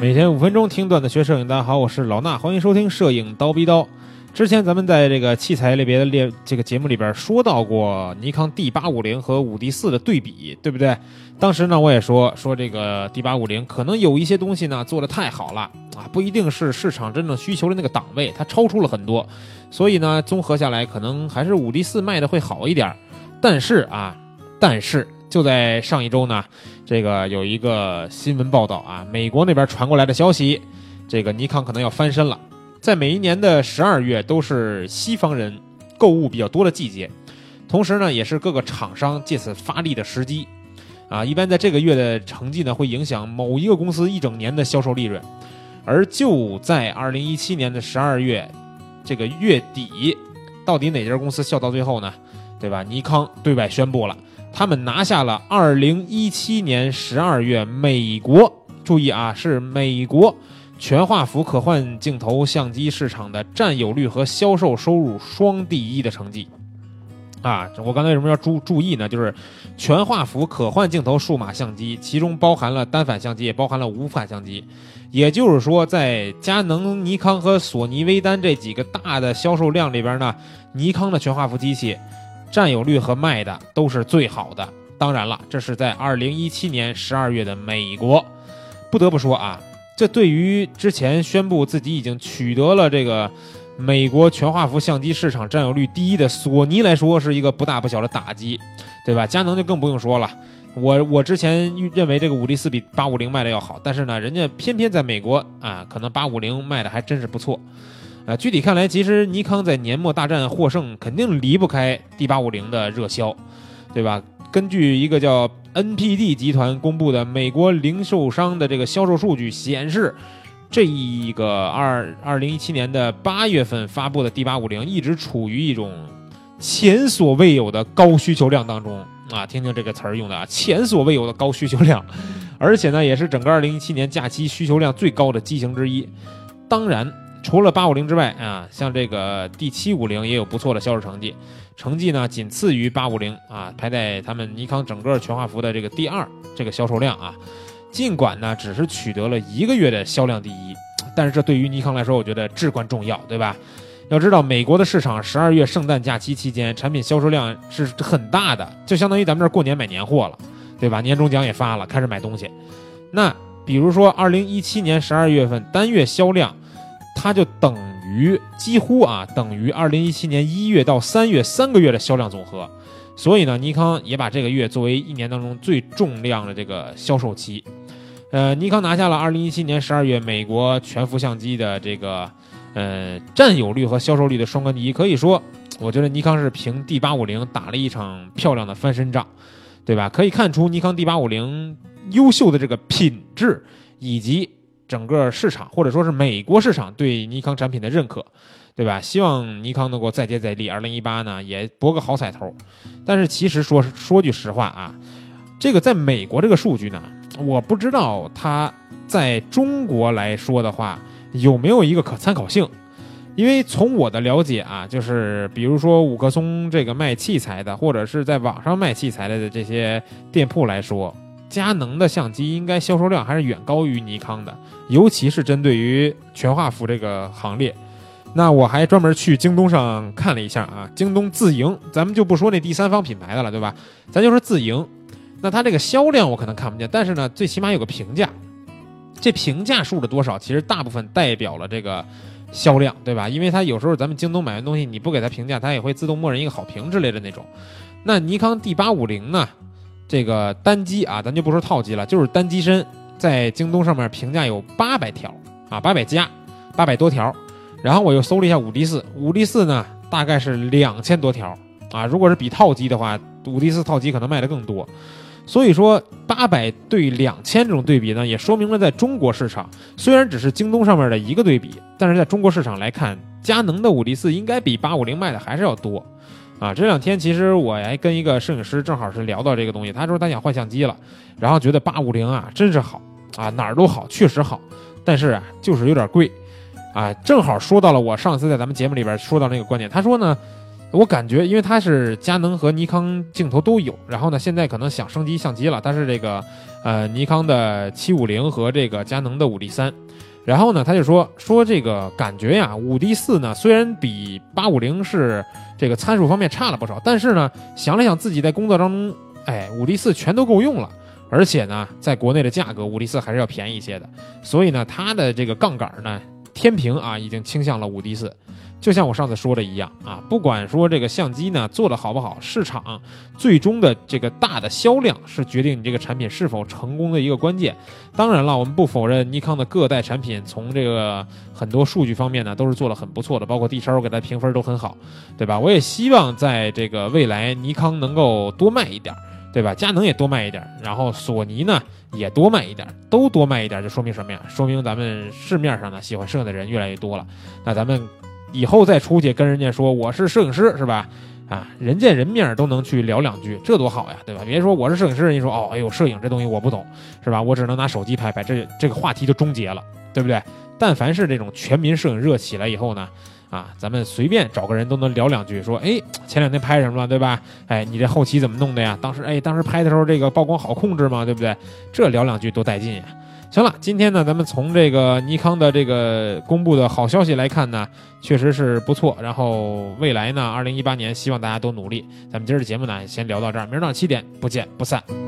每天五分钟听段子学摄影，大家好，我是老衲，欢迎收听摄影刀逼刀。之前咱们在这个器材类别的列这个节目里边说到过尼康 D 八五零和五 D 四的对比，对不对？当时呢我也说说这个 D 八五零可能有一些东西呢做的太好了啊，不一定是市场真正需求的那个档位，它超出了很多，所以呢综合下来可能还是五 D 四卖的会好一点。但是啊，但是就在上一周呢，这个有一个新闻报道啊，美国那边传过来的消息，这个尼康可能要翻身了。在每一年的十二月都是西方人购物比较多的季节，同时呢，也是各个厂商借此发力的时机。啊，一般在这个月的成绩呢，会影响某一个公司一整年的销售利润。而就在二零一七年的十二月这个月底，到底哪家公司笑到最后呢？对吧？尼康对外宣布了，他们拿下了二零一七年十二月美国，注意啊，是美国。全画幅可换镜头相机市场的占有率和销售收入双第一的成绩，啊，我刚才为什么要注注意呢？就是全画幅可换镜头数码相机，其中包含了单反相机，也包含了无反相机。也就是说，在佳能、尼康和索尼、微单这几个大的销售量里边呢，尼康的全画幅机器占有率和卖的都是最好的。当然了，这是在二零一七年十二月的美国，不得不说啊。这对于之前宣布自己已经取得了这个美国全画幅相机市场占有率第一的索尼来说，是一个不大不小的打击，对吧？佳能就更不用说了。我我之前认为这个五 D 四比八五零卖的要好，但是呢，人家偏偏在美国啊，可能八五零卖的还真是不错。啊，具体看来，其实尼康在年末大战获胜，肯定离不开 D 八五零的热销，对吧？根据一个叫 NPD 集团公布的美国零售商的这个销售数据显示，这一个二二零一七年的八月份发布的 D 八五零一直处于一种前所未有的高需求量当中啊！听听这个词儿用的啊，前所未有的高需求量，而且呢，也是整个二零一七年假期需求量最高的机型之一。当然。除了八五零之外啊，像这个 D 七五零也有不错的销售成绩，成绩呢仅次于八五零啊，排在他们尼康整个全画幅的这个第二，这个销售量啊，尽管呢只是取得了一个月的销量第一，但是这对于尼康来说，我觉得至关重要，对吧？要知道美国的市场十二月圣诞假期期间产品销售量是很大的，就相当于咱们这儿过年买年货了，对吧？年终奖也发了，开始买东西。那比如说二零一七年十二月份单月销量。它就等于几乎啊，等于二零一七年一月到三月三个月的销量总和，所以呢，尼康也把这个月作为一年当中最重量的这个销售期。呃，尼康拿下了二零一七年十二月美国全幅相机的这个呃占有率和销售率的双冠第一，可以说，我觉得尼康是凭 D 八五零打了一场漂亮的翻身仗，对吧？可以看出尼康 D 八五零优秀的这个品质以及。整个市场或者说是美国市场对尼康产品的认可，对吧？希望尼康能够再接再厉，二零一八呢也博个好彩头。但是其实说说句实话啊，这个在美国这个数据呢，我不知道它在中国来说的话有没有一个可参考性。因为从我的了解啊，就是比如说五棵松这个卖器材的，或者是在网上卖器材的这些店铺来说。佳能的相机应该销售量还是远高于尼康的，尤其是针对于全画幅这个行列。那我还专门去京东上看了一下啊，京东自营，咱们就不说那第三方品牌的了，对吧？咱就说自营。那它这个销量我可能看不见，但是呢，最起码有个评价。这评价数的多少，其实大部分代表了这个销量，对吧？因为它有时候咱们京东买完东西，你不给它评价，它也会自动默认一个好评之类的那种。那尼康 D 八五零呢？这个单机啊，咱就不说套机了，就是单机身，在京东上面评价有八百条啊，八百加，八百多条。然后我又搜了一下五 D 四，五 D 四呢大概是两千多条啊。如果是比套机的话，五 D 四套机可能卖的更多。所以说八百对两千这种对比呢，也说明了在中国市场，虽然只是京东上面的一个对比，但是在中国市场来看，佳能的五 D 四应该比八五零卖的还是要多。啊，这两天其实我还跟一个摄影师正好是聊到这个东西，他说他想换相机了，然后觉得八五零啊真是好啊，哪儿都好，确实好，但是啊就是有点贵，啊，正好说到了我上次在咱们节目里边说到那个观点，他说呢，我感觉，因为它是佳能和尼康镜头都有，然后呢，现在可能想升级相机了，但是这个呃尼康的七五零和这个佳能的五 D 三，然后呢，他就说说这个感觉呀，五 D 四呢虽然比八五零是这个参数方面差了不少，但是呢，想了想自己在工作当中，哎，五 D 四全都够用了，而且呢，在国内的价格五 D 四还是要便宜一些的，所以呢，它的这个杠杆呢，天平啊已经倾向了五 D 四。就像我上次说的一样啊，不管说这个相机呢做的好不好，市场最终的这个大的销量是决定你这个产品是否成功的一个关键。当然了，我们不否认尼康的各代产品从这个很多数据方面呢都是做的很不错的，包括 D 超给它评分都很好，对吧？我也希望在这个未来尼康能够多卖一点，对吧？佳能也多卖一点，然后索尼呢也多卖一点，都多卖一点，就说明什么呀？说明咱们市面上呢喜欢摄影的人越来越多了。那咱们。以后再出去跟人家说我是摄影师是吧？啊，人见人面都能去聊两句，这多好呀，对吧？别说我是摄影师，人家说哦，哎呦，摄影这东西我不懂，是吧？我只能拿手机拍拍，这这个话题就终结了，对不对？但凡是这种全民摄影热起来以后呢，啊，咱们随便找个人都能聊两句，说哎，前两天拍什么了，对吧？哎，你这后期怎么弄的呀？当时哎，当时拍的时候这个曝光好控制吗？对不对？这聊两句多带劲呀！行了，今天呢，咱们从这个尼康的这个公布的好消息来看呢，确实是不错。然后未来呢，二零一八年希望大家都努力。咱们今儿的节目呢，先聊到这儿，明儿早上七点不见不散。